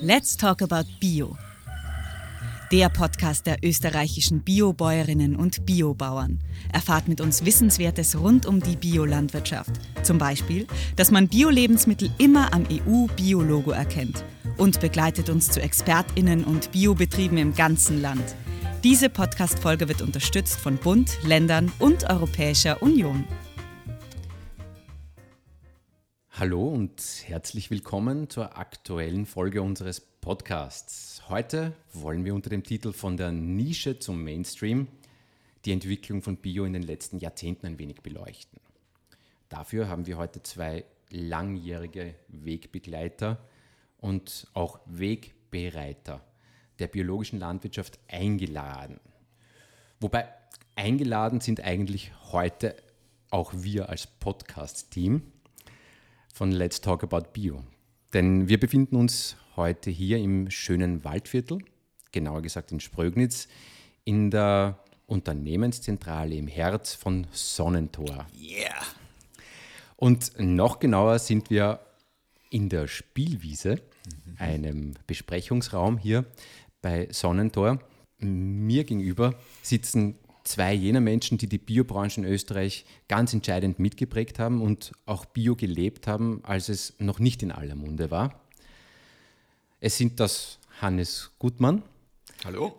Let's Talk About Bio. Der Podcast der österreichischen Biobäuerinnen und Biobauern. Erfahrt mit uns Wissenswertes rund um die Biolandwirtschaft. Zum Beispiel, dass man Bio-Lebensmittel immer am EU-Biologo erkennt. Und begleitet uns zu ExpertInnen und Biobetrieben im ganzen Land. Diese Podcast-Folge wird unterstützt von Bund, Ländern und Europäischer Union. Hallo und herzlich willkommen zur aktuellen Folge unseres Podcasts. Heute wollen wir unter dem Titel Von der Nische zum Mainstream die Entwicklung von Bio in den letzten Jahrzehnten ein wenig beleuchten. Dafür haben wir heute zwei langjährige Wegbegleiter und auch Wegbereiter der biologischen Landwirtschaft eingeladen. Wobei eingeladen sind eigentlich heute auch wir als Podcast-Team von Let's Talk About Bio. Denn wir befinden uns heute hier im schönen Waldviertel, genauer gesagt in Sprögnitz, in der Unternehmenszentrale im Herz von Sonnentor. Yeah! Und noch genauer sind wir in der Spielwiese, einem Besprechungsraum hier bei Sonnentor. Mir gegenüber sitzen zwei jener Menschen, die die Biobranche in Österreich ganz entscheidend mitgeprägt haben und auch Bio gelebt haben, als es noch nicht in aller Munde war. Es sind das Hannes Gutmann. Hallo.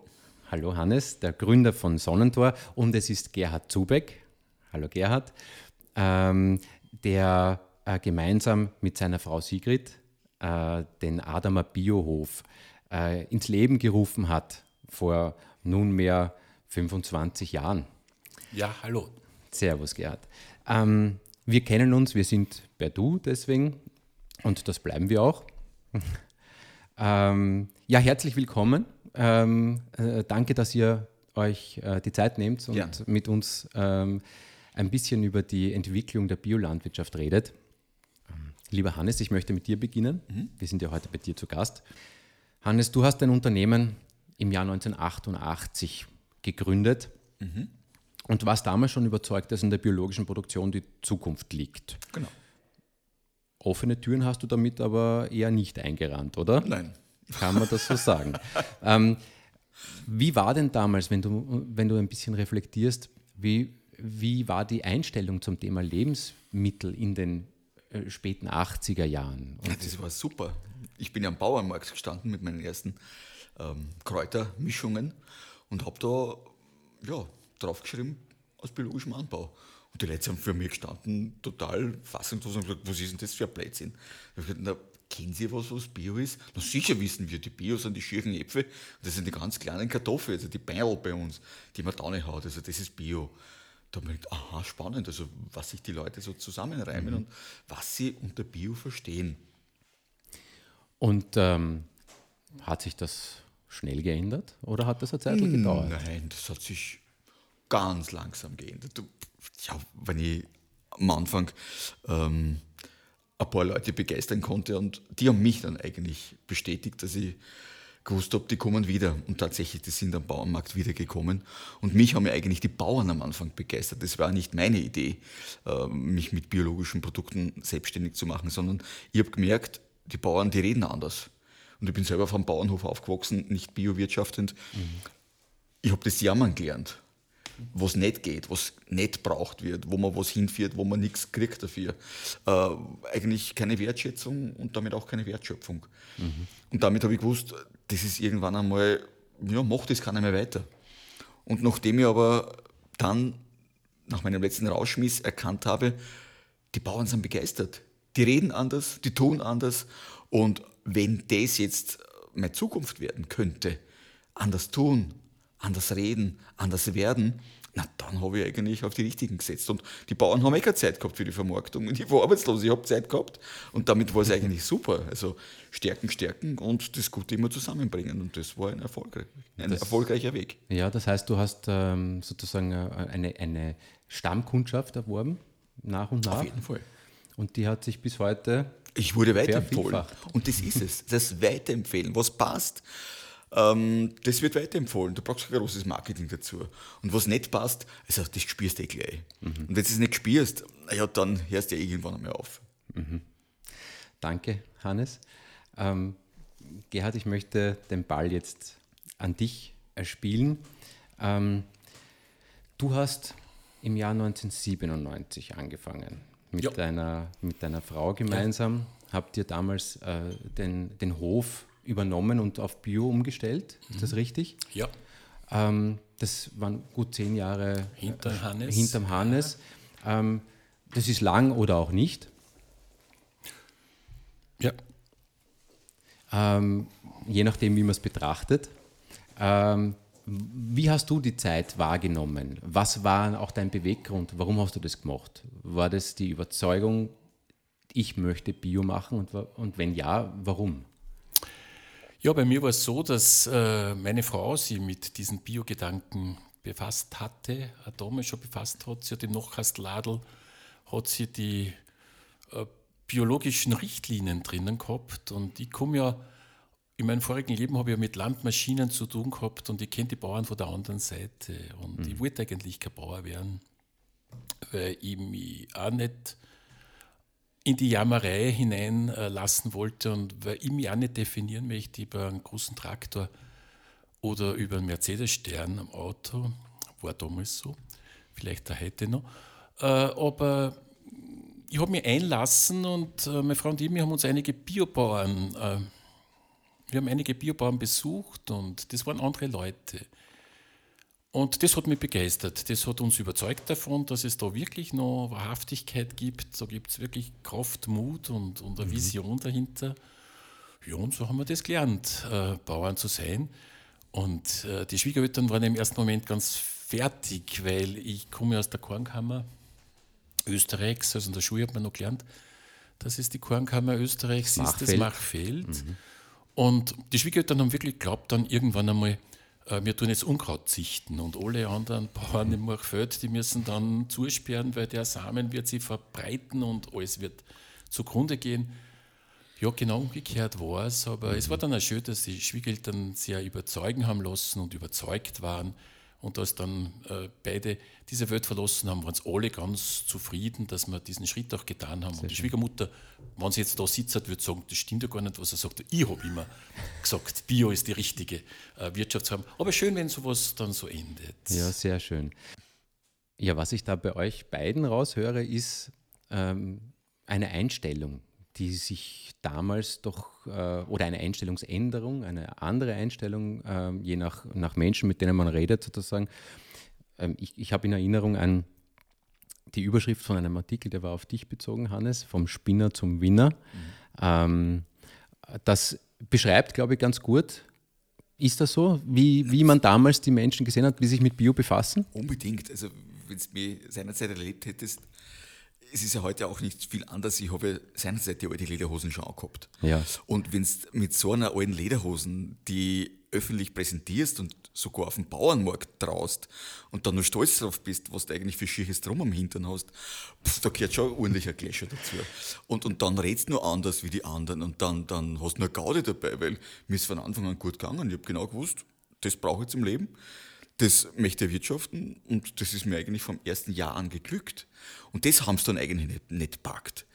Hallo Hannes, der Gründer von Sonnentor und es ist Gerhard Zubeck. Hallo Gerhard, ähm, der äh, gemeinsam mit seiner Frau Sigrid äh, den Adamer Biohof äh, ins Leben gerufen hat vor nunmehr 25 Jahren. Ja, hallo. Servus, Gerhard. Ähm, wir kennen uns, wir sind per Du deswegen und das bleiben wir auch. ähm, ja, herzlich willkommen. Ähm, äh, danke, dass ihr euch äh, die Zeit nehmt und Ja. mit uns ähm, ein bisschen über die Entwicklung der Biolandwirtschaft redet. Ähm, Lieber Hannes, ich möchte mit dir beginnen. Wir sind ja heute bei dir zu Gast. Hannes, du hast dein Unternehmen im Jahr 1988 gegründet und warst damals schon überzeugt, dass in der biologischen Produktion die Zukunft liegt. Genau. Offene Türen hast du damit aber eher nicht eingerannt, oder? Nein. Kann man das so sagen? ähm, wie war denn damals, wenn du, wenn du ein bisschen reflektierst, wie, wie war die Einstellung zum Thema Lebensmittel in den äh, späten 80er Jahren? Und Das war super. Ich bin ja am Bauernmarkt gestanden mit meinen ersten ähm, Kräutermischungen und habe da ja, draufgeschrieben aus biologischem Anbau. Und die Leute haben für mich gestanden, total fassungslos und gesagt, was ist denn das für ein Blödsinn? Ich habe gesagt, na, kennen Sie was, was Bio ist? Na sicher wissen wir, die Bio sind die schieren Äpfel, das sind die ganz kleinen Kartoffeln, also die Beil bei uns, die man da nicht hat, also das ist Bio. Da habe ich gedacht, aha, spannend, also was sich die Leute so zusammenreimen und was sie unter Bio verstehen. Und ähm, hat sich das schnell geändert oder hat das eine Zeit lang gedauert? Nein, das hat sich ganz langsam geändert. Ja, wenn ich am Anfang ähm, ein paar Leute begeistern konnte und die haben mich dann eigentlich bestätigt, dass ich gewusst habe, die kommen wieder. Und tatsächlich, die sind am Bauernmarkt wiedergekommen. Und mich haben ja eigentlich die Bauern am Anfang begeistert. Das war nicht meine Idee, äh, mich mit biologischen Produkten selbstständig zu machen, sondern ich habe gemerkt, die Bauern, die reden anders. Und ich bin selber vom Bauernhof aufgewachsen, nicht biowirtschaftend. Ich habe das Jammern gelernt, was nicht geht, was nicht braucht wird, wo man was hinführt, wo man nichts kriegt dafür. Äh, eigentlich keine Wertschätzung und damit auch keine Wertschöpfung. Und damit habe ich gewusst, das ist irgendwann einmal, ja, macht das keiner mehr weiter. Und nachdem ich aber dann nach meinem letzten Rausschmiss erkannt habe, die Bauern sind begeistert. Die reden anders, die tun anders. Und wenn das jetzt meine Zukunft werden könnte, anders tun, anders reden, anders werden, na dann habe ich eigentlich auf die Richtigen gesetzt. Und die Bauern haben eh keine Zeit gehabt für die Vermarktung. Und ich war arbeitslos, ich habe Zeit gehabt. Und damit war es eigentlich super. Also stärken, stärken und das Gute immer zusammenbringen. Und das war ein, erfolgreich, ein Das- erfolgreicher Weg. Ja, das heißt, du hast ähm, sozusagen äh, eine, eine Stammkundschaft erworben, nach und nach. Auf jeden Fall. Und die hat sich bis heute Ich wurde weiterempfohlen. Und das ist es. Das Weiterempfehlen, was passt, ähm, das wird weiterempfohlen. Du brauchst kein großes Marketing dazu. Und was nicht passt, also das spürst du eh gleich. Und wenn du es nicht spürst, ja, dann hörst du ja irgendwann einmal auf. Danke, Hannes. Ähm, Gerhard, ich möchte den Ball jetzt an dich erspielen. Ähm, du hast im Jahr 1997 angefangen mit, ja. deiner, mit deiner Frau gemeinsam. Ja. Habt ihr damals äh, den, den Hof übernommen und auf Bio umgestellt? Ist mhm. das richtig? Ja. Ähm, das waren gut zehn Jahre Hinter Hannes. hinterm Hannes. Ja. Ähm, das ist lang oder auch nicht. Ja. Ähm, je nachdem, wie man es betrachtet. Wie hast du die Zeit wahrgenommen? Was war auch dein Beweggrund? Warum hast du das gemacht? War das die Überzeugung, ich möchte Bio machen und, und wenn ja, warum? Ja, bei mir war es so, dass äh, meine Frau sich mit diesen Bio-Gedanken befasst hatte, damals schon befasst hat. Sie hat im Nachkastladel hat sie die äh, biologischen Richtlinien drinnen gehabt und ich komme ja in meinem vorigen Leben habe ich ja mit Landmaschinen zu tun gehabt und ich kenne die Bauern von der anderen Seite. Und mhm. ich wollte eigentlich kein Bauer werden, weil ich mich auch nicht in die Jammerei hineinlassen wollte und weil ich mich auch nicht definieren möchte über einen großen Traktor oder über einen Mercedes-Stern am Auto. War damals so, vielleicht auch heute noch. Äh, aber ich habe mich einlassen und äh, meine Frau und ich, haben uns einige Biobauern äh, wir haben einige Biobauern besucht und das waren andere Leute. Und das hat mich begeistert. Das hat uns überzeugt davon, dass es da wirklich noch Wahrhaftigkeit gibt. Da gibt es wirklich Kraft, Mut und, und eine mhm. Vision dahinter. Ja, und so haben wir das gelernt, äh, Bauern zu sein. Und äh, die Schwiegereltern waren im ersten Moment ganz fertig, weil ich komme aus der Kornkammer Österreichs, also in der Schule hat man noch gelernt, dass es die Kornkammer Österreichs Machfeld. ist, das Machfeld. Mhm. Und die Schwiegereltern haben wirklich geglaubt, dann irgendwann einmal, äh, wir tun jetzt Unkraut zichten und alle anderen Bauern im Machfeld, die müssen dann zusperren, weil der Samen wird sich verbreiten und alles wird zugrunde gehen. Ja, genau umgekehrt war es, aber mhm. es war dann auch schön, dass die Schwiegereltern sehr überzeugen haben lassen und überzeugt waren und als dann äh, beide diese Welt verlassen haben, waren es alle ganz zufrieden, dass wir diesen Schritt auch getan haben. Sehr und die Schwiegermutter, wenn sie jetzt da sitzt, würde sagen, das stimmt ja gar nicht, was er sagt. Ich habe immer gesagt, Bio ist die richtige äh, Wirtschaftsform. Aber schön, wenn sowas dann so endet. Ja, sehr schön. Ja, was ich da bei euch beiden raushöre, ist ähm, eine Einstellung, die sich damals doch, äh, oder eine Einstellungsänderung, eine andere Einstellung, äh, je nach, nach Menschen, mit denen man redet, sozusagen. Ähm, ich ich habe in Erinnerung an die Überschrift von einem Artikel, der war auf dich bezogen, Hannes, vom Spinner zum Winner. Mhm. Ähm, das beschreibt, glaube ich, ganz gut, ist das so, wie, wie man damals die Menschen gesehen hat, wie sich mit Bio befassen? Unbedingt. Also, wenn du mich seinerzeit erlebt hättest, es ist ja heute auch nicht viel anders. Ich habe seinerzeit die alte Lederhosen schon angehabt. Ja. Und wenn du mit so einer alten Lederhosen die öffentlich präsentierst und sogar auf dem Bauernmarkt traust und dann nur stolz drauf bist, was du eigentlich für schieres Drum am Hintern hast, pf, da gehört schon ein ordentlicher Gläscher dazu. Und, und dann redst du nur anders wie die anderen und dann, dann hast du nur Gaude dabei, weil mir ist von Anfang an gut gegangen. Ich habe genau gewusst, das brauche ich zum Leben das möchte er wirtschaften und das ist mir eigentlich vom ersten Jahr an geglückt. Und das haben sie dann eigentlich nicht, nicht packt.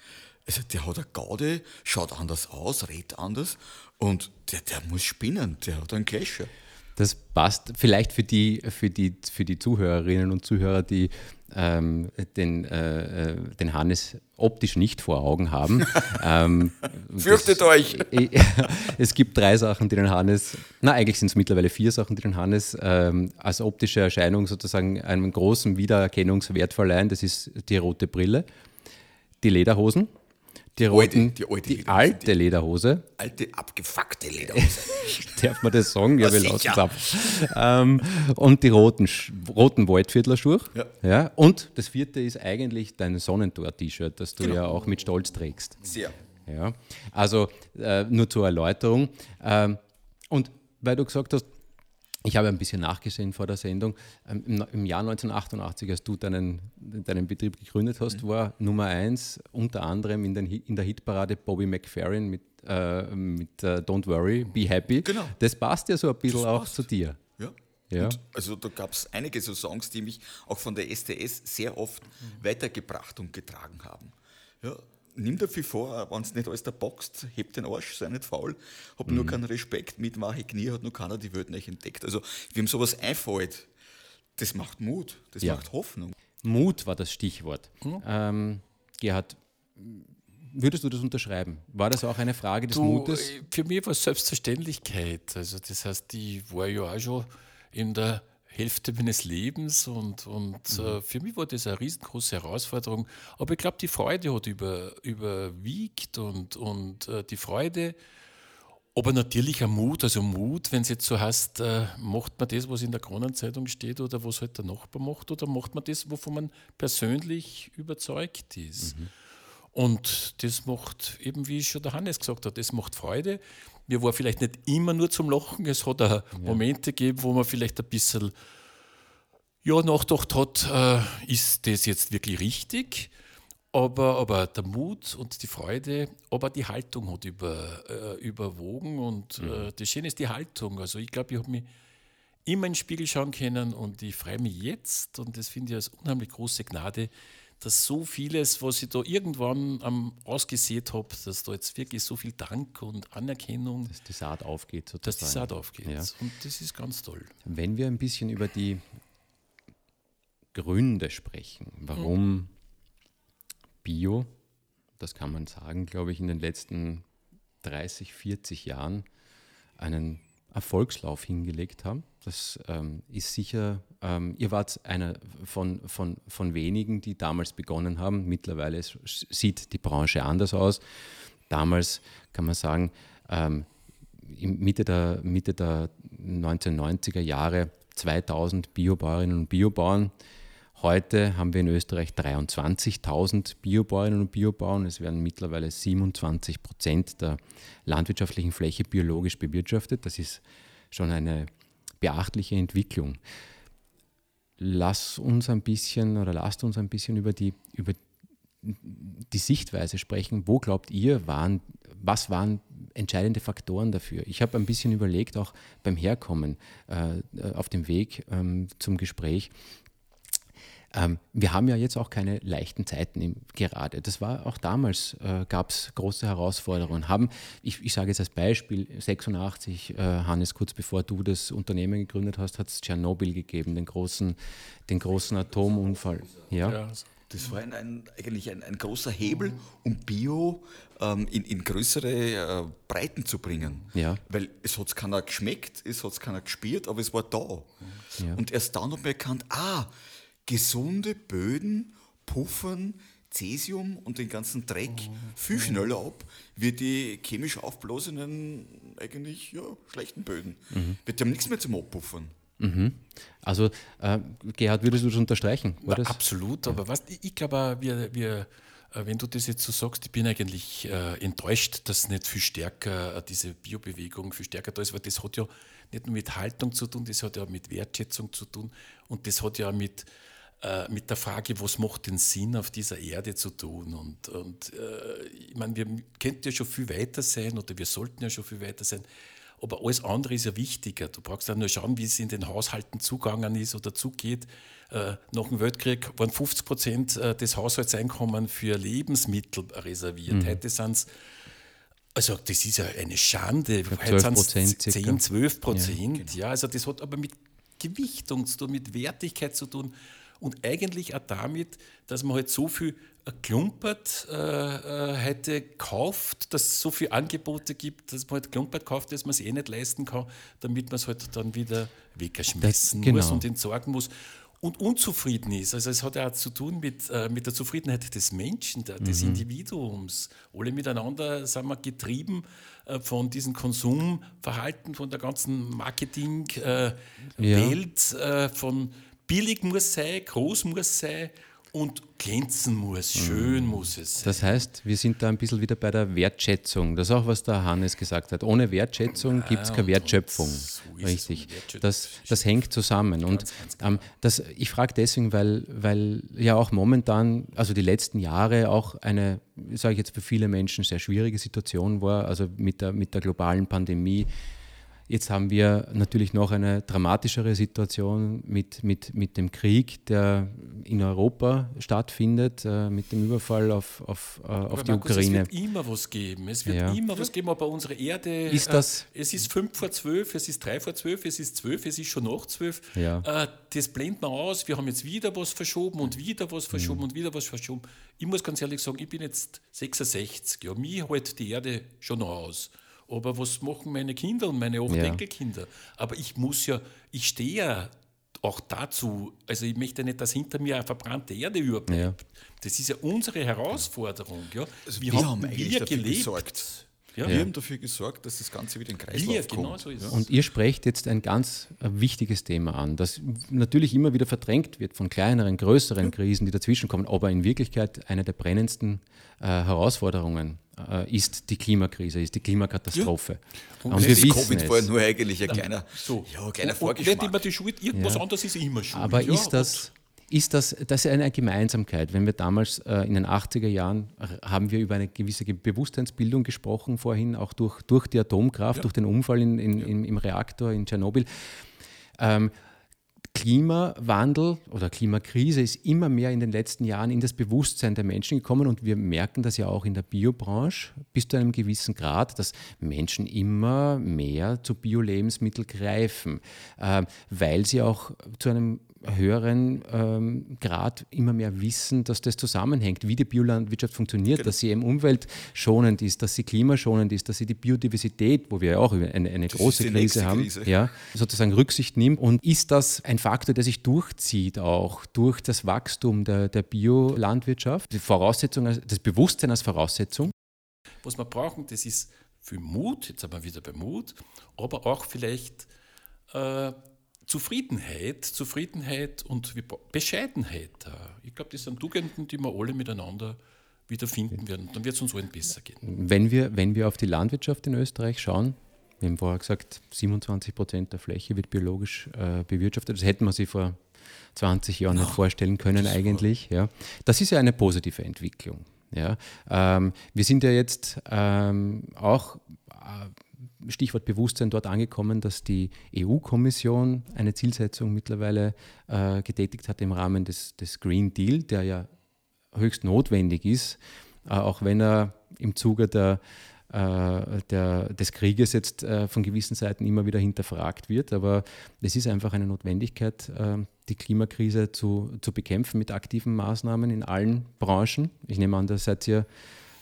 Also der hat eine Gaude, schaut anders aus, redet anders und der, der muss spinnen, der hat einen Clasher. Das passt vielleicht für die, für die, für die Zuhörerinnen und Zuhörer, die ähm, den, äh, äh den Hannes optisch nicht vor Augen haben. ähm, Fürchtet das, euch! es gibt drei Sachen, die den Hannes, na eigentlich sind es mittlerweile vier Sachen, die den Hannes ähm, als optische Erscheinung sozusagen einen großen Wiedererkennungswert verleihen. Das ist die rote Brille, die Lederhosen, die, roten, die, alte, die, die alte Lederhose. Alte, abgefuckte Lederhose. Darf man das sagen? Ja, wir lassen es ab. Ähm, und die roten, roten Waldviertlerschuhe. Ja. ja. Und das vierte ist eigentlich dein Sonnentor-T-Shirt, das du genau. ja auch mit Stolz trägst. Sehr. Ja. Also äh, nur zur Erläuterung. Ähm, und weil du gesagt hast, ich habe ein bisschen nachgesehen vor der Sendung. Ähm, Im Jahr 1988, als du deinen, deinen Betrieb gegründet hast, mhm. war Nummer eins unter anderem in, den, in der Hitparade Bobby McFerrin mit, äh, mit uh, Don't Worry, Be Happy. Genau. Das passt ja so ein bisschen auch zu dir. Ja. ja. Und also da gab es einige so Songs, die mich auch von der STS sehr oft mhm. weitergebracht und getragen haben. Ja, nimm dir viel vor, wenn es nicht alles da boxt, hebt den Arsch, sei nicht faul, hab nur keinen Respekt, mit wache Knie hat nur keiner die Welt nicht entdeckt. Also, wie ihm sowas einfällt, das macht Mut, das Ja. macht Hoffnung. Mut war das Stichwort. Ähm, Gerhard, würdest du das unterschreiben? War das auch eine Frage des Du, Mutes? äh, Für mich war es Selbstverständlichkeit. Also das heißt, ich war ja auch schon in der Hälfte meines Lebens und, und Mhm. äh, für mich war das eine riesengroße Herausforderung. Aber ich glaube, die Freude hat über, überwiegt und, und äh, die Freude, aber natürlich ein Mut, also Mut, wenn es jetzt so heißt, äh, macht man das, was in der Kronenzeitung steht oder was halt der Nachbar macht oder macht man das, wovon man persönlich überzeugt ist. Und das macht, eben wie schon der Hannes gesagt hat, das macht Freude. Mir war vielleicht nicht immer nur zum Lachen, es hat auch Momente gegeben, wo man vielleicht ein bisschen ja, nachgedacht hat, äh, ist das jetzt wirklich richtig? Aber, aber der Mut und die Freude, aber die Haltung hat über, äh, überwogen und äh, das Schöne ist die Haltung. Also ich glaube, ich habe mich immer in den Spiegel schauen können und ich freue mich jetzt und das finde ich als unheimlich große Gnade, dass so vieles, was ich da irgendwann am ausgesät habe, dass da jetzt wirklich so viel Dank und Anerkennung, dass die Saat aufgeht. Sozusagen. dass die Saat aufgeht. Ja. Und das ist ganz toll. Wenn wir ein bisschen über die Gründe sprechen, warum Bio, das kann man sagen, glaube ich, in den letzten 30, 40 Jahren einen Erfolgslauf hingelegt haben. Das ähm, ist sicher, ähm, ihr wart einer von, von, von wenigen, die damals begonnen haben. Mittlerweile sieht die Branche anders aus. Damals kann man sagen, ähm, Mitte der, Mitte der 1990er Jahre 2000 Biobäuerinnen und Biobauern. Heute haben wir in Österreich 23.000 Biobäuerinnen und Biobauern. Es werden mittlerweile 27 Prozent der landwirtschaftlichen Fläche biologisch bewirtschaftet. Das ist schon eine beachtliche Entwicklung. Lass uns ein bisschen oder lasst uns ein bisschen über die, über die Sichtweise sprechen. Wo glaubt ihr, waren, was waren entscheidende Faktoren dafür? Ich habe ein bisschen überlegt, auch beim Herkommen äh, auf dem Weg ähm, zum Gespräch. Ähm, wir haben ja jetzt auch keine leichten Zeiten im, gerade. Das war auch damals, äh, gab es große Herausforderungen. Haben, ich, ich sage jetzt als Beispiel, 86, äh, Hannes, kurz bevor du das Unternehmen gegründet hast, hat es Tschernobyl gegeben, den großen, den großen Atomunfall. Ja? Ja, Das war ein, ein, eigentlich ein, ein großer Hebel, um Bio ähm, in, in größere äh, Breiten zu bringen. Ja. Weil es hat keiner geschmeckt, es hat keiner gespürt, aber es war da. Ja. Und erst dann hat man erkannt, ah, gesunde Böden puffern Cäsium und den ganzen Dreck viel schneller ab, wie die chemisch aufblasenen, eigentlich ja, schlechten Böden. Weil Die haben nichts mehr zum Abpuffern. Mhm. Also, äh, Gerhard, würdest du das unterstreichen? War Na, das? absolut, aber was, ich, ich glaube, auch, wir, wir, äh, wenn du das jetzt so sagst, ich bin eigentlich äh, enttäuscht, dass nicht viel stärker äh, diese Biobewegung viel stärker da ist, weil das hat ja nicht nur mit Haltung zu tun, das hat ja mit Wertschätzung zu tun und das hat ja mit, äh, mit der Frage, was macht den Sinn auf dieser Erde zu tun. Und, und äh, ich meine, wir könnten ja schon viel weiter sein oder wir sollten ja schon viel weiter sein. Aber alles andere ist ja wichtiger. Du brauchst ja nur schauen, wie es in den Haushalten zugangen ist oder zugeht. Äh, nach dem Weltkrieg waren 50 Prozent äh, des Haushaltseinkommens für Lebensmittel reserviert. Heute sind es, also das ist ja eine Schande. Heute 12% sind's circa. 10, 12 Prozent. Ja, also das hat aber mit Gewichtung zu tun, mit Wertigkeit zu tun und eigentlich auch damit, dass man halt so viel klumpert äh, äh, heute kauft, dass es so viele Angebote gibt, dass man halt klumpert kauft, dass man es eh nicht leisten kann, damit man es halt dann wieder wegschmeißen Das- muss genau. und entsorgen muss und unzufrieden ist. Also es hat ja auch zu tun mit, äh, mit der Zufriedenheit des Menschen, der, des Individuums. Alle miteinander sind wir getrieben äh, von diesem Konsumverhalten, von der ganzen Marketing-Welt, äh, von billig muss sein, groß muss sein und glänzen muss, schön muss es sein. Das heißt, wir sind da ein bisschen wieder bei der Wertschätzung. Das ist auch, was der Hannes gesagt hat. Ohne Wertschätzung gibt es keine Wertschöpfung. so. Richtig. Das, das hängt zusammen. Und ähm, das, ich frage deswegen, weil, weil ja auch momentan, also die letzten Jahre auch eine, sage ich jetzt für viele Menschen, sehr schwierige Situation war. Also mit der, mit der globalen Pandemie Jetzt haben wir natürlich noch eine dramatischere Situation mit, mit, mit dem Krieg, der in Europa stattfindet, äh, mit dem Überfall auf, auf, äh, auf die Markus, Ukraine. Es wird immer was geben. Es wird Ja. immer was geben, aber unsere Erde. Ist das- Äh, es ist fünf vor zwölf, es ist drei vor zwölf, es ist zwölf, es ist schon nach zwölf. Ja. Äh, das blendet man aus. Wir haben jetzt wieder was verschoben und wieder was verschoben Mhm. und wieder was verschoben. Ich muss ganz ehrlich sagen, ich bin jetzt 66. Ja, mich hält die Erde schon noch aus. Aber was machen meine Kinder und meine acht Ja. Enkelkinder? Aber ich muss ja, ich stehe ja auch dazu, also ich möchte nicht, dass hinter mir eine verbrannte Erde überbleibt. Ja. Das ist ja unsere Herausforderung. Ja. Also wir haben eigentlich dafür gesorgt. Ja. Wir haben dafür gesorgt, dass das Ganze wieder in den Kreislauf Wir, kommt. genau so ist es. Und ihr sprecht jetzt ein ganz äh, wichtiges Thema an, das natürlich immer wieder verdrängt wird von kleineren, größeren Krisen, die dazwischenkommen, aber in Wirklichkeit eine der brennendsten äh, Herausforderungen ist die Klimakrise, ist die Klimakatastrophe. Und, Und wir wissen Covid war es. nur eigentlich ein kleiner, So. ja, ein kleiner und, und nicht Vorgeschmack. immer die Schuld, irgendwas Ja. anderes ist immer schuld. Aber ja, ist das, ist das, das ist eine Gemeinsamkeit. Wenn wir damals äh, in den 80er Jahren r- haben wir über eine gewisse Ge- Bewusstseinsbildung gesprochen, vorhin auch durch, durch die Atomkraft, durch den Unfall in, in, im, im Reaktor in Tschernobyl. Ähm, Klimawandel oder Klimakrise ist immer mehr in den letzten Jahren in das Bewusstsein der Menschen gekommen und wir merken das ja auch in der Biobranche bis zu einem gewissen Grad, dass Menschen immer mehr zu Bio-Lebensmitteln greifen, äh, weil sie auch zu einem höheren ähm, Grad immer mehr wissen, dass das zusammenhängt, wie die Biolandwirtschaft funktioniert, dass sie eben umweltschonend ist, dass sie klimaschonend ist, dass sie die Biodiversität, wo wir ja auch eine, eine große Krise haben, Krise. ja, sozusagen Rücksicht nimmt. Und ist das ein Faktor, der sich durchzieht auch durch das Wachstum der, der Biolandwirtschaft, die Voraussetzung, das Bewusstsein als Voraussetzung? was wir brauchen, das ist für Mut, jetzt sind wir wieder bei Mut, aber auch vielleicht äh, Zufriedenheit, Zufriedenheit und Bescheidenheit. äh. Ich glaube, das sind Tugenden, die wir alle miteinander wieder finden werden. Dann wird es uns allen besser gehen. Wenn wir, wenn wir auf die Landwirtschaft in Österreich schauen, wir haben vorher gesagt, 27 Prozent der Fläche wird biologisch äh, bewirtschaftet. Das hätten wir sich vor 20 Jahren nicht vorstellen können eigentlich. Ja. Das ist ja eine positive Entwicklung. Ja. Ähm, wir sind ja jetzt ähm, auch äh, Stichwort Bewusstsein dort angekommen, dass die EU-Kommission eine Zielsetzung mittlerweile äh, getätigt hat im Rahmen des, des Green Deal, der ja höchst notwendig ist, äh, auch wenn er im Zuge der, äh, der, des Krieges jetzt äh, von gewissen Seiten immer wieder hinterfragt wird. Aber es ist einfach eine Notwendigkeit, äh, die Klimakrise zu, zu bekämpfen mit aktiven Maßnahmen in allen Branchen. Ich nehme an, da seid ihr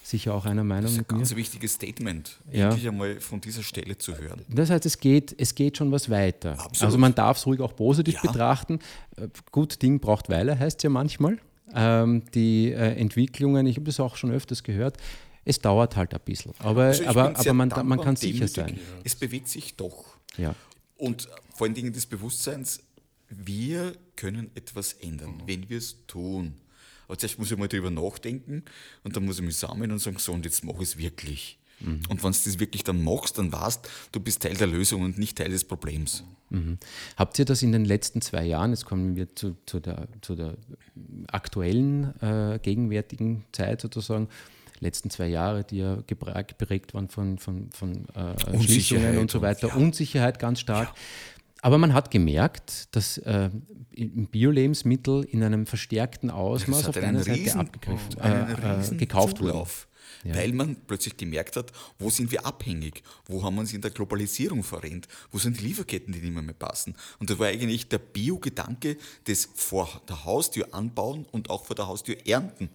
sicher auch einer Meinung Das ist ein mit mir. ganz wichtiges Statement, Ja. endlich einmal von dieser Stelle zu hören. Das heißt, es geht, es geht schon was weiter. Absolut. Also man darf es ruhig auch positiv Ja. betrachten. Äh, Gut Ding braucht Weile, heißt es ja manchmal. Ähm, die äh, Entwicklungen, ich habe das auch schon öfters gehört, es dauert halt ein bisschen. Aber, Also aber, aber man, man kann sicher sein. Es bewegt sich doch. Ja. Und vor allen Dingen des Bewusstseins, wir können etwas ändern, wenn wir es tun. Aber zuerst muss ich mal drüber nachdenken und dann muss ich mich sammeln und sagen, so, und jetzt mache ich es wirklich. Und wenn du das wirklich dann machst, dann weißt du, bist Teil der Lösung und nicht Teil des Problems. Habt ihr das in den letzten zwei Jahren, jetzt kommen wir zu, zu, der, zu der aktuellen, äh, gegenwärtigen Zeit sozusagen, letzten zwei Jahre, die ja geprägt, waren von, von, von äh, Schließungen Unsicherheit und so weiter, und- ja. Unsicherheit ganz stark. Aber man hat gemerkt, dass äh, Biolebensmittel in einem verstärkten Ausmaß auf der einen Seite abgegriffen, äh, äh, gekauft wurde. Zulauf, Weil man plötzlich gemerkt hat, wo sind wir abhängig, wo haben wir uns in der Globalisierung verrennt, wo sind die Lieferketten, die nicht mehr, mehr passen. Und das war eigentlich der Bio-Gedanke des vor der Haustür anbauen und auch vor der Haustür ernten.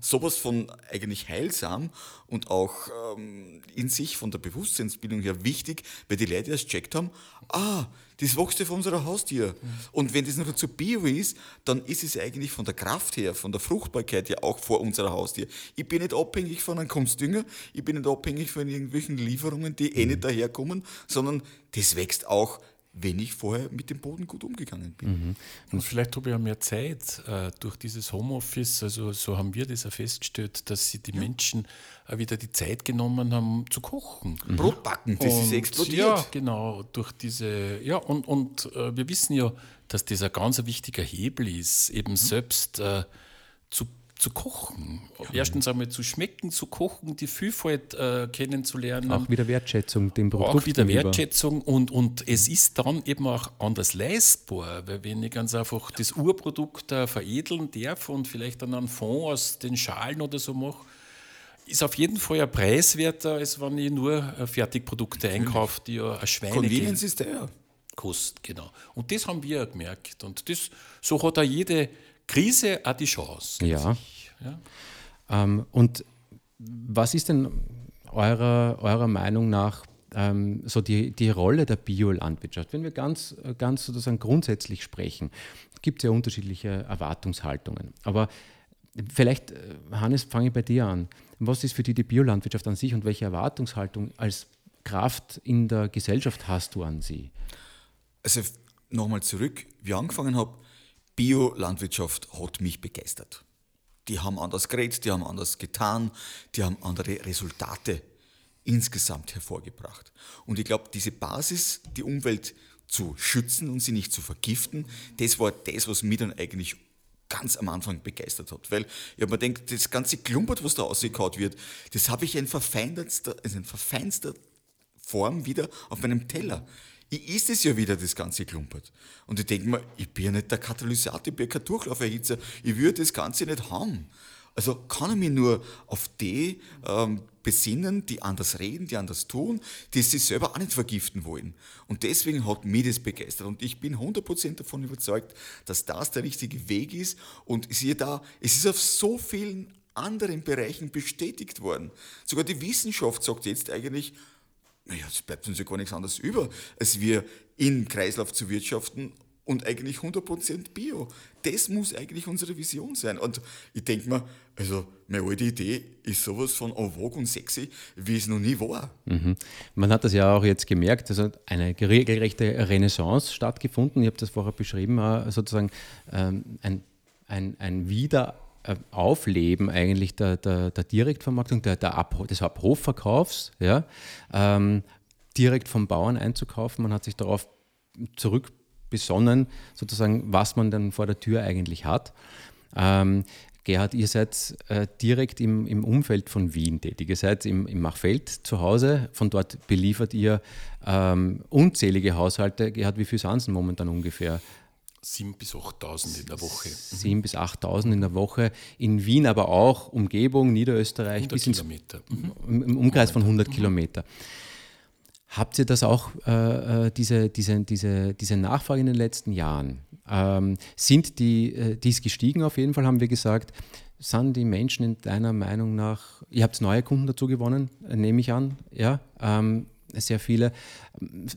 Sowas von eigentlich heilsam und auch ähm, in sich von der Bewusstseinsbildung her wichtig, weil die Leute erst checkt haben, ah, das wächst ja von unserer Haustür. Und wenn das noch dazu Bio ist, dann ist es eigentlich von der Kraft her, von der Fruchtbarkeit ja auch vor unserer Haustür. Ich bin nicht abhängig von einem Kunstdünger, ich bin nicht abhängig von irgendwelchen Lieferungen, die eh nicht daherkommen, sondern das wächst auch, wenn ich vorher mit dem Boden gut umgegangen bin. Und vielleicht habe ich ja mehr Zeit äh, durch dieses Homeoffice. Also so haben wir das ja festgestellt, dass sich die Menschen auch wieder die Zeit genommen haben zu kochen. Brot backen, das ist Und explodiert. Ja, genau, durch diese, ja, und, und äh, wir wissen ja, dass das ein ganz wichtiger Hebel ist, eben Mhm. selbst äh, zu zu kochen. Erstens einmal zu schmecken, zu kochen, die Vielfalt äh, kennenzulernen. Auch wieder Wertschätzung dem Produkt. Auch wieder Wertschätzung und, und es ist dann eben auch anders leistbar, weil wenn ich ganz einfach das Urprodukt äh, veredeln darf und vielleicht dann einen Fond aus den Schalen oder so mache, ist auf jeden Fall ein preiswerter, als wenn ich nur äh, Fertigprodukte einkaufe, die ja ein Schweine Convenience ist der. kosten. Genau. Und das haben wir gemerkt. Und das, so hat auch jede Krise auch die Chance. Ja. Ja. Ähm, und was ist denn eurer, eurer Meinung nach ähm, so die, die Rolle der Biolandwirtschaft? Wenn wir ganz, ganz sozusagen grundsätzlich sprechen, gibt es ja unterschiedliche Erwartungshaltungen. Aber vielleicht, äh, Hannes, fange ich bei dir an. Was ist für dich die Biolandwirtschaft an sich und welche Erwartungshaltung als Kraft in der Gesellschaft hast du an sie? Also nochmal zurück, wie ich angefangen habe, Biolandwirtschaft hat mich begeistert. Die haben anders geredet, die haben anders getan, die haben andere Resultate insgesamt hervorgebracht. Und ich glaube, diese Basis, die Umwelt zu schützen und sie nicht zu vergiften, das war das, was mich dann eigentlich ganz am Anfang begeistert hat. Weil ich habe mir gedacht, das ganze Klumpert, was da ausgekaut wird, das habe ich in verfeinster, also in verfeinster Form wieder auf meinem Teller. Ich isst es ja wieder, das ganze Klumpert. Und ich denke mir, ich bin ja nicht der Katalysator, ich bin kein Durchlauferhitzer, ich würde das Ganze nicht haben. Also kann ich mich nur auf die ähm, besinnen, die anders reden, die anders tun, die sich selber auch nicht vergiften wollen. Und deswegen hat mich das begeistert. Und ich bin 100% davon überzeugt, dass das der richtige Weg ist. Und siehe da, es ist auf so vielen anderen Bereichen bestätigt worden. Sogar die Wissenschaft sagt jetzt eigentlich, naja, es bleibt uns ja gar nichts anderes über, als wir in Kreislauf zu wirtschaften und eigentlich 100% Bio. Das muss eigentlich unsere Vision sein. Und ich denke mir, also meine alte Idee ist sowas von en vogue und sexy, wie es noch nie war. Mhm. Man hat das ja auch jetzt gemerkt, also eine regelrechte Renaissance stattgefunden. Ich habe das vorher beschrieben, äh, sozusagen ähm, ein, ein, ein Wieder Aufleben eigentlich der, der, der Direktvermarktung, der, der Ab, des Abrufverkaufs, ja, ähm, direkt vom Bauern einzukaufen. Man hat sich darauf zurückbesonnen, sozusagen, was man dann vor der Tür eigentlich hat. Ähm, Gerhard, ihr seid äh, direkt im, im Umfeld von Wien tätig. Ihr seid im, im Machfeld zu Hause. Von dort beliefert ihr ähm, unzählige Haushalte. Gerhard, wie viel sind momentan ungefähr? 7.000 bis 8.000 in der Woche. 7.000 bis 8.000 in der Woche. In Wien aber auch Umgebung, Niederösterreich. 100 bis Kilometer. Mhm. Im Umkreis von 100 mhm. Kilometer. Habt ihr das auch, äh, äh, diese, diese, diese, diese Nachfrage in den letzten Jahren? Ähm, sind die, äh, die ist gestiegen auf jeden Fall, haben wir gesagt. Sind die Menschen in deiner Meinung nach, ihr habt neue Kunden dazu gewonnen, nehme ich an, ja, ähm, sehr viele.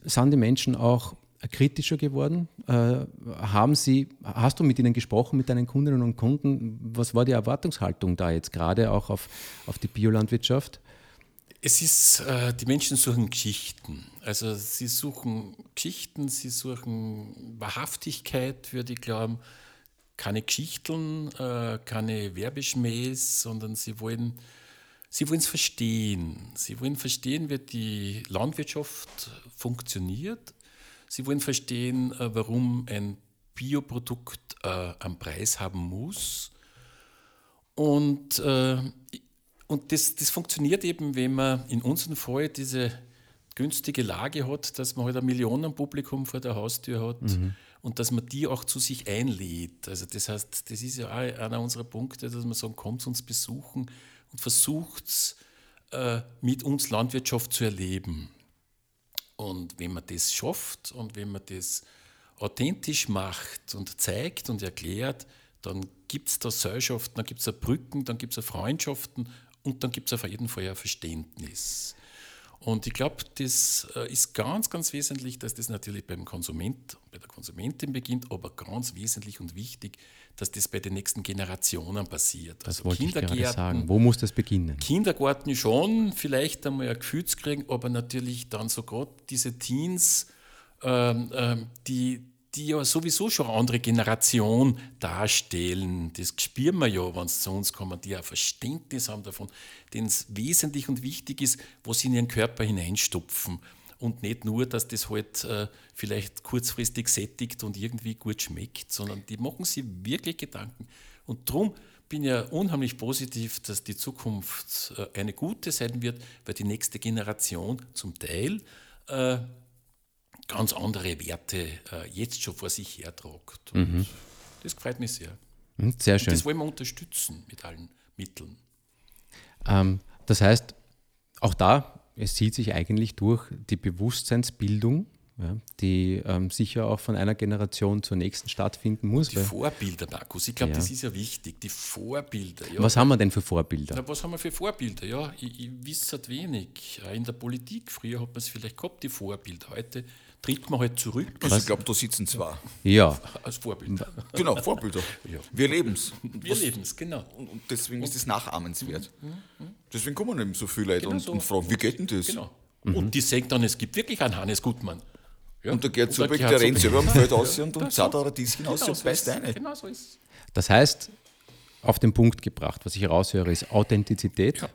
Sind die Menschen auch kritischer geworden? Äh, haben Sie, hast du mit ihnen gesprochen, mit deinen Kundinnen und Kunden? Was war die Erwartungshaltung da jetzt gerade auch auf, auf die Biolandwirtschaft? Es ist, äh, die Menschen suchen Geschichten. Also sie suchen Geschichten, sie suchen Wahrhaftigkeit, würde ich glauben. Keine Geschichten, äh, keine Werbeschmähs, sondern sie wollen sie wollen es verstehen. Sie wollen verstehen, wie die Landwirtschaft funktioniert Sie wollen verstehen, äh, warum ein Bioprodukt äh, einen Preis haben muss. Und, äh, und das, das funktioniert eben, wenn man in unserem Fall diese günstige Lage hat, dass man halt ein Millionenpublikum vor der Haustür hat mhm. und dass man die auch zu sich einlädt. Also das heißt, das ist ja auch einer unserer Punkte, dass man sagen, kommt uns besuchen und versucht äh, mit uns Landwirtschaft zu erleben. Und wenn man das schafft und wenn man das authentisch macht und zeigt und erklärt, dann gibt es da Seilschaften, dann gibt es Brücken, dann gibt es Freundschaften und dann gibt es auf jeden Fall ein Verständnis. Und ich glaube, das äh, ist ganz, ganz wesentlich, dass das natürlich beim Konsument, bei der Konsumentin beginnt, aber ganz wesentlich und wichtig, dass das bei den nächsten Generationen passiert. Das also wollte ich gerade sagen. Wo muss das beginnen? Kindergarten schon, vielleicht einmal ein Gefühl zu kriegen, aber natürlich dann so gerade diese Teens, ähm, ähm, die, die ja sowieso schon eine andere Generation darstellen. Das spüren wir ja, wenn sie zu uns kommen, die ein Verständnis haben davon, denen es wesentlich und wichtig ist, was sie in ihren Körper hineinstopfen. Und nicht nur, dass das halt äh, vielleicht kurzfristig sättigt und irgendwie gut schmeckt, sondern die machen sich wirklich Gedanken. Und darum bin ja unheimlich positiv, dass die Zukunft äh, eine gute sein wird, weil die nächste Generation zum Teil äh, ganz andere Werte äh, jetzt schon vor sich hertragt. Und mhm. das freut mich sehr. Mhm, sehr schön. Und das wollen wir unterstützen mit allen Mitteln. Ähm, das heißt, auch da, es zieht sich eigentlich durch die Bewusstseinsbildung ja, die ähm, sicher auch von einer Generation zur nächsten stattfinden muss. Die Vorbilder, Markus, ich glaube, ja. das ist ja wichtig, die Vorbilder. Ja. Was haben wir denn für Vorbilder? Na, was haben wir für Vorbilder? Ja, ich, ich halt wenig. In der Politik, früher hat man es vielleicht gehabt, die Vorbilder. Heute tritt man halt zurück. Also ich glaube, da sitzen zwei. Ja. Als Vorbilder. Genau, Vorbilder. Ja. Wir leben es. Wir leben es, genau. Und, und deswegen und, ist es nachahmenswert. Mhm, mhm. Deswegen kommen eben so viele Leute genau und, so. und, fragen, wie geht denn das? Genau. Mhm. Und die sagen dann, es gibt wirklich einen Hannes Gutmann. Ja? Und der Gerd Zubek, der rennt selber am Feld aus und, und zahlt ein Radieschen aus und beißt eine. Genau so ist Das heißt, auf den Punkt gebracht, was ich heraushöre, ist Authentizität. Ja.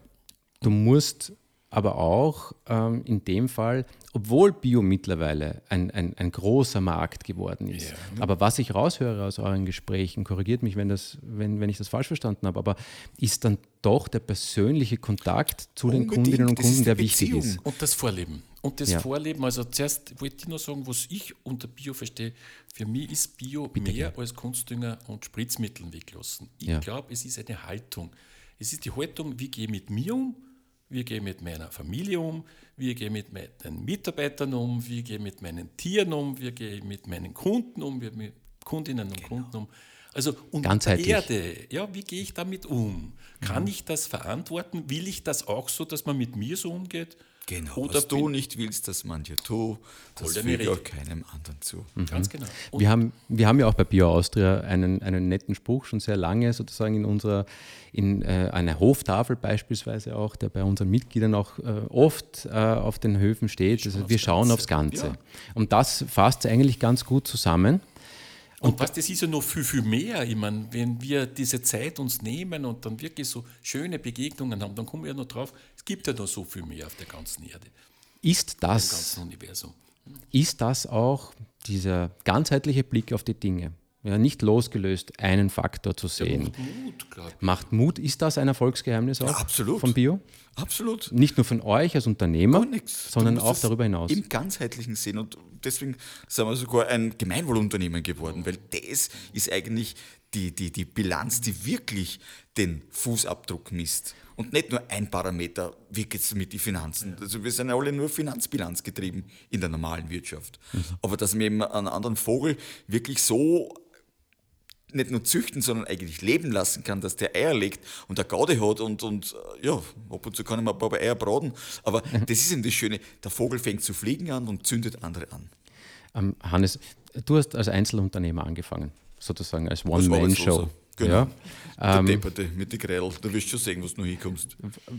Du musst aber auch ähm, in dem Fall, obwohl Bio mittlerweile ein, ein, ein großer Markt geworden ist. Ja. Aber was ich raushöre aus euren Gesprächen, korrigiert mich, wenn, das, wenn, wenn ich das falsch verstanden habe, aber ist dann doch der persönliche Kontakt zu Unbedingt. den Kundinnen und Kunden, der wichtig ist. Und das Vorleben. Und das ja. Vorleben, also zuerst wollte ich nur sagen, was ich unter Bio verstehe. Für mich ist Bio Bitte mehr gern. als Kunstdünger und Spritzmitteln weglassen. Ich ja. glaube, es ist eine Haltung. Es ist die Haltung, wie gehe ich mit mir um, wie gehe ich mit meiner Familie um, wie gehe ich mit meinen Mitarbeitern um, wie gehe ich mit meinen Tieren um, wie gehe ich mit meinen Kunden um, wie mit Kundinnen und genau. Kunden um. Also und Ganzheitlich. Erde, ja, wie gehe ich damit um? Kann mhm. ich das verantworten? Will ich das auch so, dass man mit mir so umgeht? Genau, Oder was du nicht willst, dass man dir tut, das fügt ja keinem anderen zu. Mhm. Ganz genau. Und wir, haben, wir haben ja auch bei Bio Austria einen, einen netten Spruch schon sehr lange sozusagen in unserer, in äh, einer Hoftafel beispielsweise auch, der bei unseren Mitgliedern auch äh, oft äh, auf den Höfen steht. Also wir schauen Ganze. aufs Ganze. Ja. Und das fasst eigentlich ganz gut zusammen. Und was, das ist ja noch viel, viel mehr. Ich meine, wenn wir diese Zeit uns nehmen und dann wirklich so schöne Begegnungen haben, dann kommen wir ja noch drauf, es gibt ja noch so viel mehr auf der ganzen Erde. Ist das, Im ganzen Universum. Ist das auch dieser ganzheitliche Blick auf die Dinge? Ja, nicht losgelöst einen Faktor zu sehen. macht Mut, glaube ich. Macht Mut, ist das ein Erfolgsgeheimnis auch ja, absolut. von Bio? Absolut. Nicht nur von euch als Unternehmer, sondern auch darüber hinaus. Im ganzheitlichen Sinn. Und deswegen sind wir sogar ein Gemeinwohlunternehmen geworden, weil das ist eigentlich die, die, die Bilanz, die wirklich den Fußabdruck misst. Und nicht nur ein Parameter, wie geht es mit den Finanzen. Also wir sind ja alle nur Finanzbilanz getrieben in der normalen Wirtschaft. Mhm. Aber dass man eben einen anderen Vogel wirklich so nicht nur züchten, sondern eigentlich leben lassen kann, dass der Eier legt und der Gaude hat und, und äh, ja, ab und zu kann ich mal ein paar Eier braten. Aber das ist eben das Schöne, der Vogel fängt zu fliegen an und zündet andere an. Ähm, Hannes, du hast als Einzelunternehmer angefangen, sozusagen als One-Man-Show. Genau. Ja. Ähm, Depperte mit den Grädel. Du wirst schon sehen, was du noch hinkommst.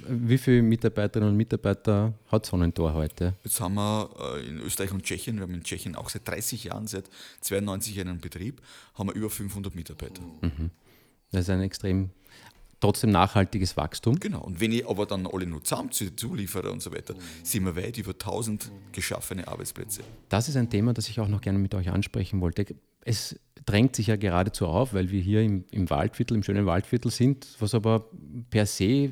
Wie viele Mitarbeiterinnen und Mitarbeiter hat Sonnentor heute? Jetzt haben wir äh, in Österreich und Tschechien, wir haben in Tschechien auch seit 30 Jahren, seit 92 einen Betrieb, haben wir über 500 Mitarbeiter. Mhm. Das ist ein extrem trotzdem nachhaltiges Wachstum. Genau, und wenn ich aber dann alle nur zusammenziehe, Zulieferer und so weiter, sind wir weit über 1000 geschaffene Arbeitsplätze. Das ist ein Thema, das ich auch noch gerne mit euch ansprechen wollte. Es drängt sich ja geradezu auf, weil wir hier im, im Waldviertel, im schönen Waldviertel sind, was aber per se äh,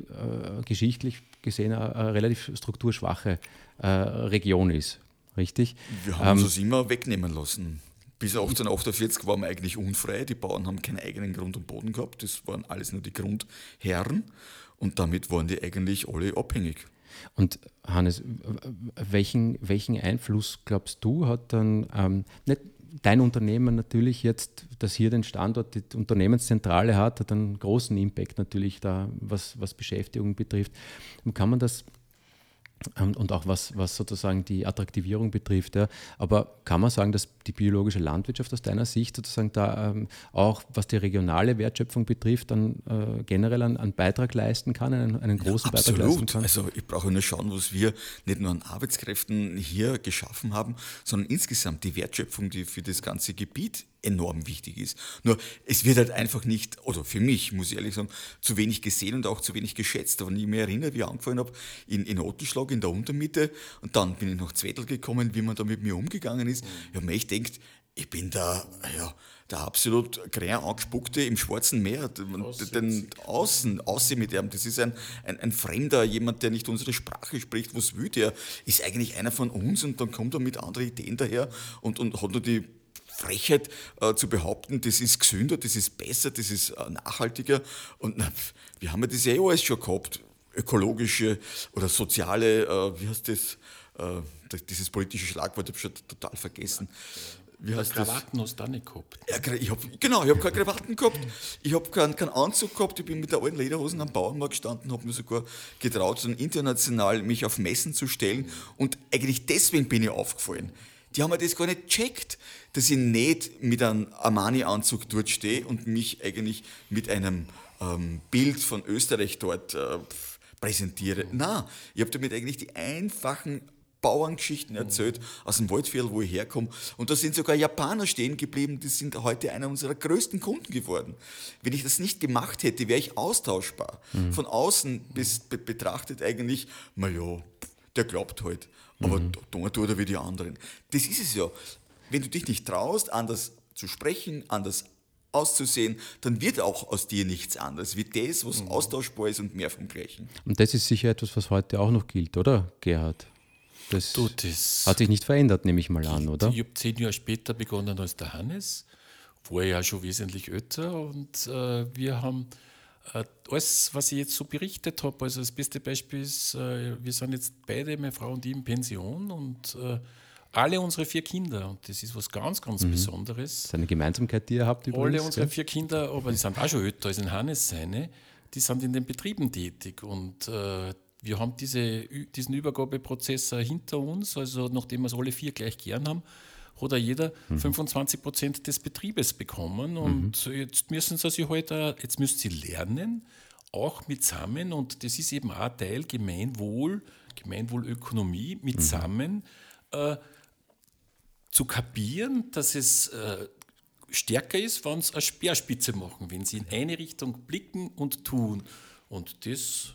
geschichtlich gesehen eine, relativ strukturschwache äh, Region ist. Richtig? Wir haben ähm, uns immer wegnehmen lassen. Bis 1848 waren wir eigentlich unfrei. Die Bauern haben keinen eigenen Grund und Boden gehabt. Das waren alles nur die Grundherren. Und damit waren die eigentlich alle abhängig. Und Hannes, welchen, welchen Einfluss glaubst du, hat dann ähm, nicht dein Unternehmen natürlich jetzt, das hier den Standort, die Unternehmenszentrale hat, hat einen großen Impact natürlich da, was, was Beschäftigung betrifft. Kann man das und auch was, was sozusagen die Attraktivierung betrifft. Ja. Aber kann man sagen, dass die biologische Landwirtschaft aus deiner Sicht sozusagen da ähm, auch, was die regionale Wertschöpfung betrifft, dann äh, generell einen, einen, Beitrag leisten kann, einen, einen großen ja, Beitrag leisten kann? Also ich brauche nur schauen, was wir nicht nur an Arbeitskräften hier geschaffen haben, sondern insgesamt die Wertschöpfung, die für das ganze Gebiet enorm wichtig ist. Nur es wird halt einfach nicht, oder für mich, muss ich ehrlich sagen, zu wenig gesehen und auch zu wenig geschätzt. Aber wenn ich mich erinnere, wie ich angefangen habe, in, in Ottenschlag in der Untermitte und dann bin ich nach Zwettel gekommen, wie man da mit mir umgegangen ist. Ja, man echt denkt, ich bin da, ja, der absolut grä angespuckte im Schwarzen Meer, den Außen, aussehen mit ihm. Das ist ein, ein, ein, Fremder, jemand, der nicht unsere Sprache spricht. Was will der? Ist eigentlich einer von uns und dann kommt er mit anderen Ideen daher und, und hat nur die Frechheit äh, zu behaupten, das ist gesünder, das ist besser, das ist äh, nachhaltiger. Und na, wir haben ja das eh alles schon gehabt. Ökologische oder soziale, äh, wie heißt das? Äh, dieses politische Schlagwort habe ich schon total vergessen. Wie heißt Krawatten das? hast du nicht gehabt. Ja, ich hab, genau, ich habe keine Krawatten gehabt. Ich habe keinen, keinen Anzug gehabt. Ich bin mit der alten Lederhosen am Bauernmarkt gestanden, habe mir sogar getraut, so international mich auf Messen zu stellen. Und eigentlich deswegen bin ich aufgefallen. Die haben mir das gar nicht gecheckt, dass ich nicht mit einem Armani-Anzug dort stehe und mich eigentlich mit einem ähm, Bild von Österreich dort äh, präsentiere. Na, ich habe damit eigentlich die einfachen Bauerngeschichten erzählt aus dem Waldviertel, wo ich herkomme. Und da sind sogar Japaner stehen geblieben, die sind heute einer unserer größten Kunden geworden. Wenn ich das nicht gemacht hätte, wäre ich austauschbar. Mhm. Von außen bis, be betrachtet eigentlich, naja, der glaubt halt, aber mhm. da tut er wie die anderen. Das ist es ja. Wenn du dich nicht traust, anders zu sprechen, anders auszusehen, dann wird auch aus dir nichts anderes, wie das, was mhm. austauschbar ist und mehr vom Gleichen. Und das ist sicher etwas, was heute auch noch gilt, oder, Gerhard? Das, du, das hat sich nicht verändert, nehme ich mal an, oder? Ich habe zehn Jahre später begonnen als der Hannes, war ja schon wesentlich älter und äh, wir haben alles, was ich jetzt so berichtet habe, also das beste Beispiel ist, äh, wir sind jetzt beide, meine Frau und ich, in Pension und äh, alle unsere vier Kinder, und das ist was ganz, ganz mhm. Besonderes. Das ist eine Gemeinsamkeit, die ihr habt übrigens. Alle unsere vier Kinder, aber die sind auch schon älter als in Hannes seine, die sind in den Betrieben tätig und äh, wir haben diese, diesen Übergabeprozess hinter uns, also nachdem wir es alle vier gleich gern haben, auch jeder mhm. 25 Prozent des Betriebes bekommen. Und mhm. jetzt müssen sie sich halt, jetzt müssen sie lernen, auch mitsammen, und das ist eben auch Teil Gemeinwohl, Gemeinwohlökonomie, mitsammen mhm. äh, zu kapieren, dass es äh, stärker ist, wenn sie eine Speerspitze machen, wenn sie in eine Richtung blicken und tun. Und das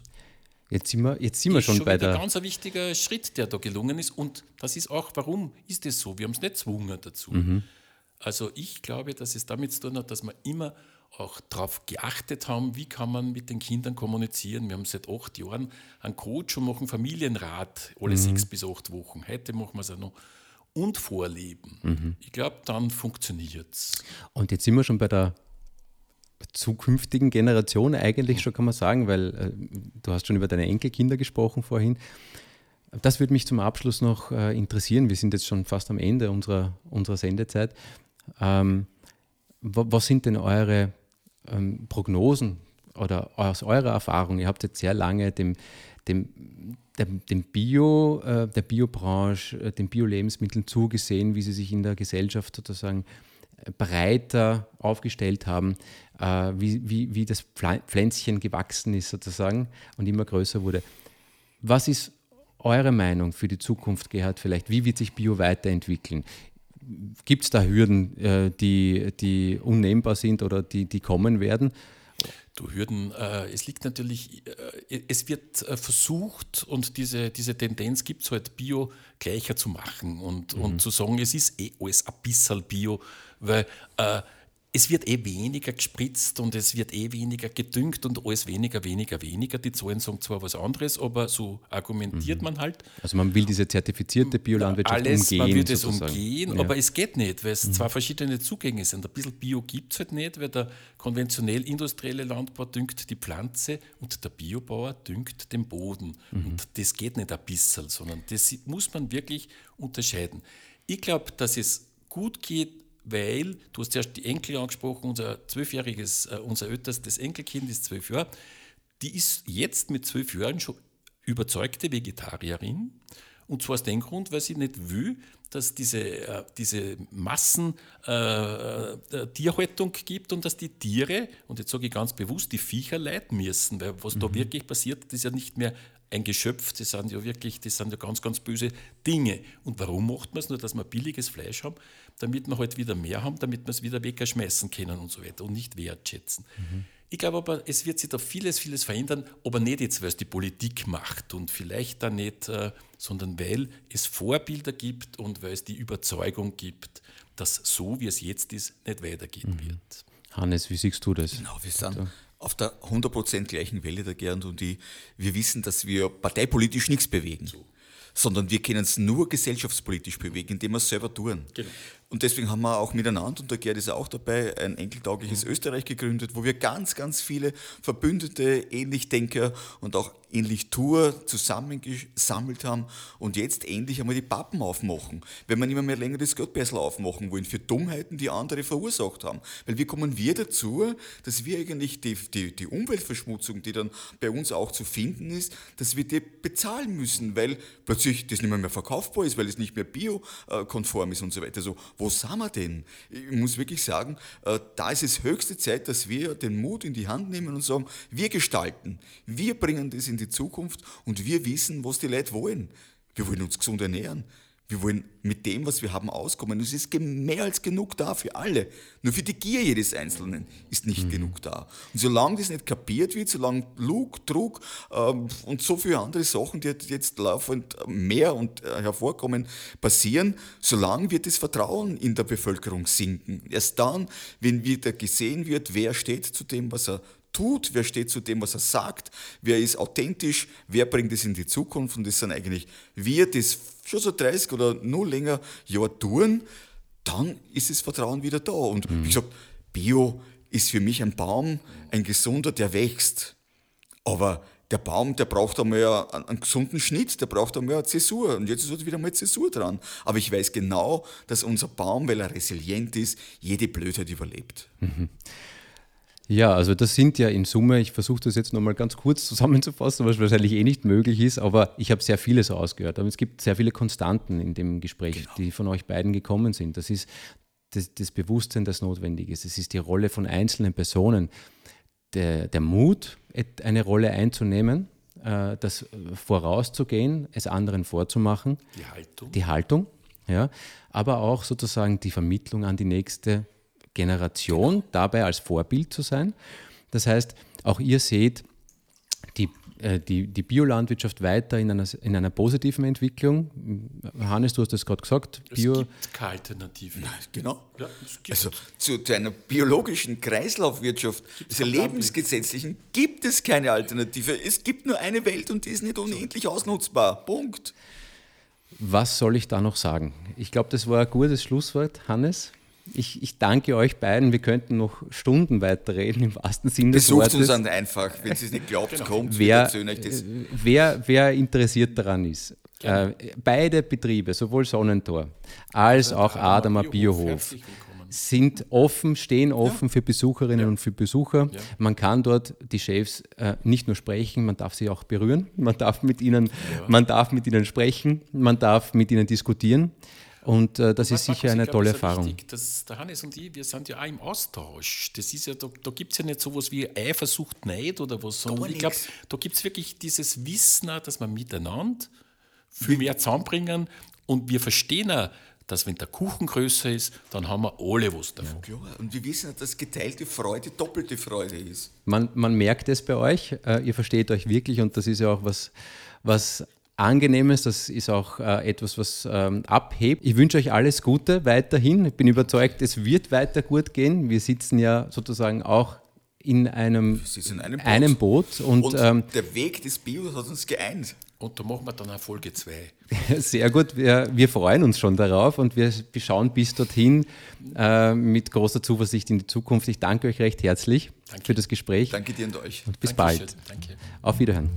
Jetzt sind wir, jetzt sind wir schon, schon bei der. ein ganz wichtiger Schritt, der da gelungen ist. Und das ist auch, warum ist es so? Wir haben es nicht gezwungen dazu. Mhm. Also ich glaube, dass es damit zu tun hat, dass wir immer auch darauf geachtet haben, wie kann man mit den Kindern kommunizieren. Wir haben seit acht Jahren einen Coach und machen Familienrat alle mhm. sechs bis acht Wochen. Heute machen wir es auch noch. Und Vorleben. Mhm. Ich glaube, dann funktioniert es. Und jetzt sind wir schon bei der zukünftigen Generation eigentlich schon, kann man sagen, weil äh, du hast schon über deine Enkelkinder gesprochen vorhin. Das würde mich zum Abschluss noch äh, interessieren. Wir sind jetzt schon fast am Ende unserer, unserer Sendezeit. Ähm, was sind denn eure ähm, Prognosen oder aus eurer Erfahrung? Ihr habt jetzt sehr lange dem, dem, dem, dem Bio, äh, der Biobranche, äh, den Bio-Lebensmitteln zugesehen, wie sie sich in der Gesellschaft sozusagen breiter aufgestellt haben, äh, wie, wie, wie das Pflänzchen gewachsen ist sozusagen und immer größer wurde. Was ist eure Meinung für die Zukunft, Gerhard, vielleicht? Wie wird sich Bio weiterentwickeln? Gibt es da Hürden, äh, die, die unnehmbar sind oder die, die kommen werden? Du Hürden, äh, es liegt natürlich, äh, es wird äh, versucht und diese, diese Tendenz gibt es halt, Bio gleicher zu machen und, mhm. und zu sagen, es ist eh alles ein bisschen Bio, weil äh, es wird eh weniger gespritzt und es wird eh weniger gedüngt und alles weniger, weniger, weniger. Die Zahlen sagen zwar was anderes, aber so argumentiert mhm. man halt. Also man will diese zertifizierte Biolandwirtschaft Alles, umgehen. Man will das umgehen, ja. aber es geht nicht, weil es mhm. zwei verschiedene Zugänge sind. Ein bisschen Bio gibt es halt nicht, weil der konventionell industrielle Landbau düngt die Pflanze und der Biobauer düngt den Boden. Mhm. Und das geht nicht ein bisschen, sondern das muss man wirklich unterscheiden. Ich glaube, dass es gut geht, weil, du hast zuerst die Enkel angesprochen, unser zwölfjähriges, äh, unser ältestes Enkelkind ist zwölf Jahre, die ist jetzt mit zwölf Jahren schon überzeugte Vegetarierin. Und zwar aus dem Grund, weil sie nicht will, dass diese, äh, diese Massen äh, Tierhaltung gibt und dass die Tiere, und jetzt sage ich ganz bewusst, die Viecher leiden müssen, weil was mhm. da wirklich passiert, ist ja nicht mehr ein Geschöpf, das sind ja wirklich, das sind ja ganz, ganz böse Dinge. Und warum macht man es? Nur, dass wir billiges Fleisch haben, damit wir halt wieder mehr haben, damit wir es wieder wegschmeißen können und so weiter und nicht wertschätzen. Mhm. Ich glaube aber, es wird sich da vieles, vieles verändern, aber nicht jetzt, weil es die Politik macht und vielleicht da nicht, äh, sondern weil es Vorbilder gibt und weil es die Überzeugung gibt, dass so, wie es jetzt ist, nicht weitergehen mhm. wird. Hannes, wie siehst du das? Genau, wir sind auf der 100% gleichen Welle, der Gernd und ich. Wir wissen, dass wir parteipolitisch nichts bewegen. So sondern wir können es nur gesellschaftspolitisch bewegen, indem wir es selber tun. Genau. Und deswegen haben wir auch miteinander, und der Gerd ist auch dabei, ein enkeltaugliches mhm. Österreich gegründet, wo wir ganz, ganz viele Verbündete, Ähnlichdenker und auch ähnlich Tour zusammengesammelt haben und jetzt endlich einmal die Pappen aufmachen. Wenn wir nicht mehr länger das Geldbessel aufmachen wollen für Dummheiten, die andere verursacht haben. Weil wie kommen wir dazu, dass wir eigentlich die, die, die Umweltverschmutzung, die dann bei uns auch zu finden ist, dass wir die bezahlen müssen, weil plötzlich das nicht mehr, mehr verkaufbar ist, weil es nicht mehr biokonform ist und so weiter. Also wo sind wir denn? Ich muss wirklich sagen, äh, da ist es höchste Zeit, dass wir den Mut in die Hand nehmen und sagen, wir gestalten, wir bringen das in die Zukunft und wir wissen, was die Leute wollen. Wir wollen uns gesund ernähren. Wir wollen mit dem, was wir haben, auskommen. Es ist mehr als genug da für alle. Nur für die Gier jedes Einzelnen ist nicht mhm. genug da. Und solange das nicht kapiert wird, solange Lug, Trug ähm, und so viele andere Sachen, die jetzt laufend mehr und äh, hervorkommen, passieren, solange wird das Vertrauen in der Bevölkerung sinken. Erst dann, wenn wieder gesehen wird, wer steht zu dem, was er tut, wer steht zu dem, was er sagt, wer ist authentisch, wer bringt es in die Zukunft und das sind eigentlich wir, das schon so 30 oder nur länger Jahre tun, dann ist das Vertrauen wieder da. Und mhm. wie gesagt, Bio ist für mich ein Baum, ein gesunder, der wächst. Aber der Baum, der braucht einmal einen, gesunden Schnitt, der braucht einmal eine Zäsur. Und jetzt ist halt wieder mal Zäsur dran. Aber ich weiß genau, dass unser Baum, weil er resilient ist, jede Blödheit überlebt. Mhm. Ja, also das sind ja in Summe, ich versuche das jetzt nochmal ganz kurz zusammenzufassen, was wahrscheinlich eh nicht möglich ist, aber ich habe sehr vieles ausgehört. Aber es gibt sehr viele Konstanten in dem Gespräch, genau. die von euch beiden gekommen sind. Das ist das, das, Bewusstsein, das notwendig ist. Es ist die Rolle von einzelnen Personen, der, der Mut, eine Rolle einzunehmen, äh, das vorauszugehen, es anderen vorzumachen. Die Haltung. Die Haltung, ja. Aber auch sozusagen die Vermittlung an die nächste Generation dabei als Vorbild zu sein. Das heißt, auch ihr seht die, äh, die, die Biolandwirtschaft weiter in einer, in einer positiven Entwicklung. Hannes, du hast das gerade gesagt. Bio es gibt keine Alternative. Nein, genau. Ja, also zu, zu, einer biologischen Kreislaufwirtschaft, dieser lebensgesetzlichen, gibt es keine Alternative. Es gibt nur eine Welt und die ist nicht unendlich ausnutzbar. Punkt. Was soll ich da noch sagen? Ich glaube, das war ein gutes Schlusswort, Hannes ich, ich, danke euch beiden. Wir könnten noch Stunden weiterreden im wahrsten Sinne des Besucht Wortes. uns einfach, wenn Sie es nicht glaubt, genau. kommt, wer, wer, wer interessiert daran ist. Äh, beide Betriebe, sowohl Sonnentor als auch Adamer Biohof, sind offen, stehen offen ja. für Besucherinnen ja. und für Besucher. Ja. Man kann dort die Chefs äh, nicht nur sprechen, man darf sie auch berühren, man darf mit ihnen, man darf mit ihnen sprechen, man darf mit ihnen diskutieren. Und äh, das ist sicher eine tolle Erfahrung. Wichtig, dass der Hannes und ich, wir sind ja auch im Austausch. Das ist ja, da, da gibt es ja nicht so etwas wie Eifersucht, Neid oder was, sondern ich glaube, da gibt es wirklich dieses Wissen, dass man miteinander viel mehr zusammenbringen und wir verstehen auch, dass wenn der Kuchen größer ist, dann haben wir alle was davon. Ja, klar. Und wir wissen, dass geteilte Freude doppelte Freude ist. Man, man merkt es bei euch, äh, ihr versteht euch wirklich und das ist ja auch was, was Angenehmes, das ist auch äh, etwas, was ähm, abhebt. Ich wünsche euch alles Gute weiterhin. Ich bin überzeugt, es wird weiter gut gehen. Wir sitzen ja sozusagen auch in einem, in einem Boot. Einem Boot und, und ähm, der Weg des Bios hat uns geeint. Und da machen wir dann auch Folge 2. Sehr gut, wir, wir, freuen uns schon darauf und wir schauen bis dorthin äh, mit großer Zuversicht in die Zukunft. Ich danke euch recht herzlich danke. für das Gespräch. Danke dir und euch. Und bis Dankeschön. bald. Danke. Auf Wiederhören.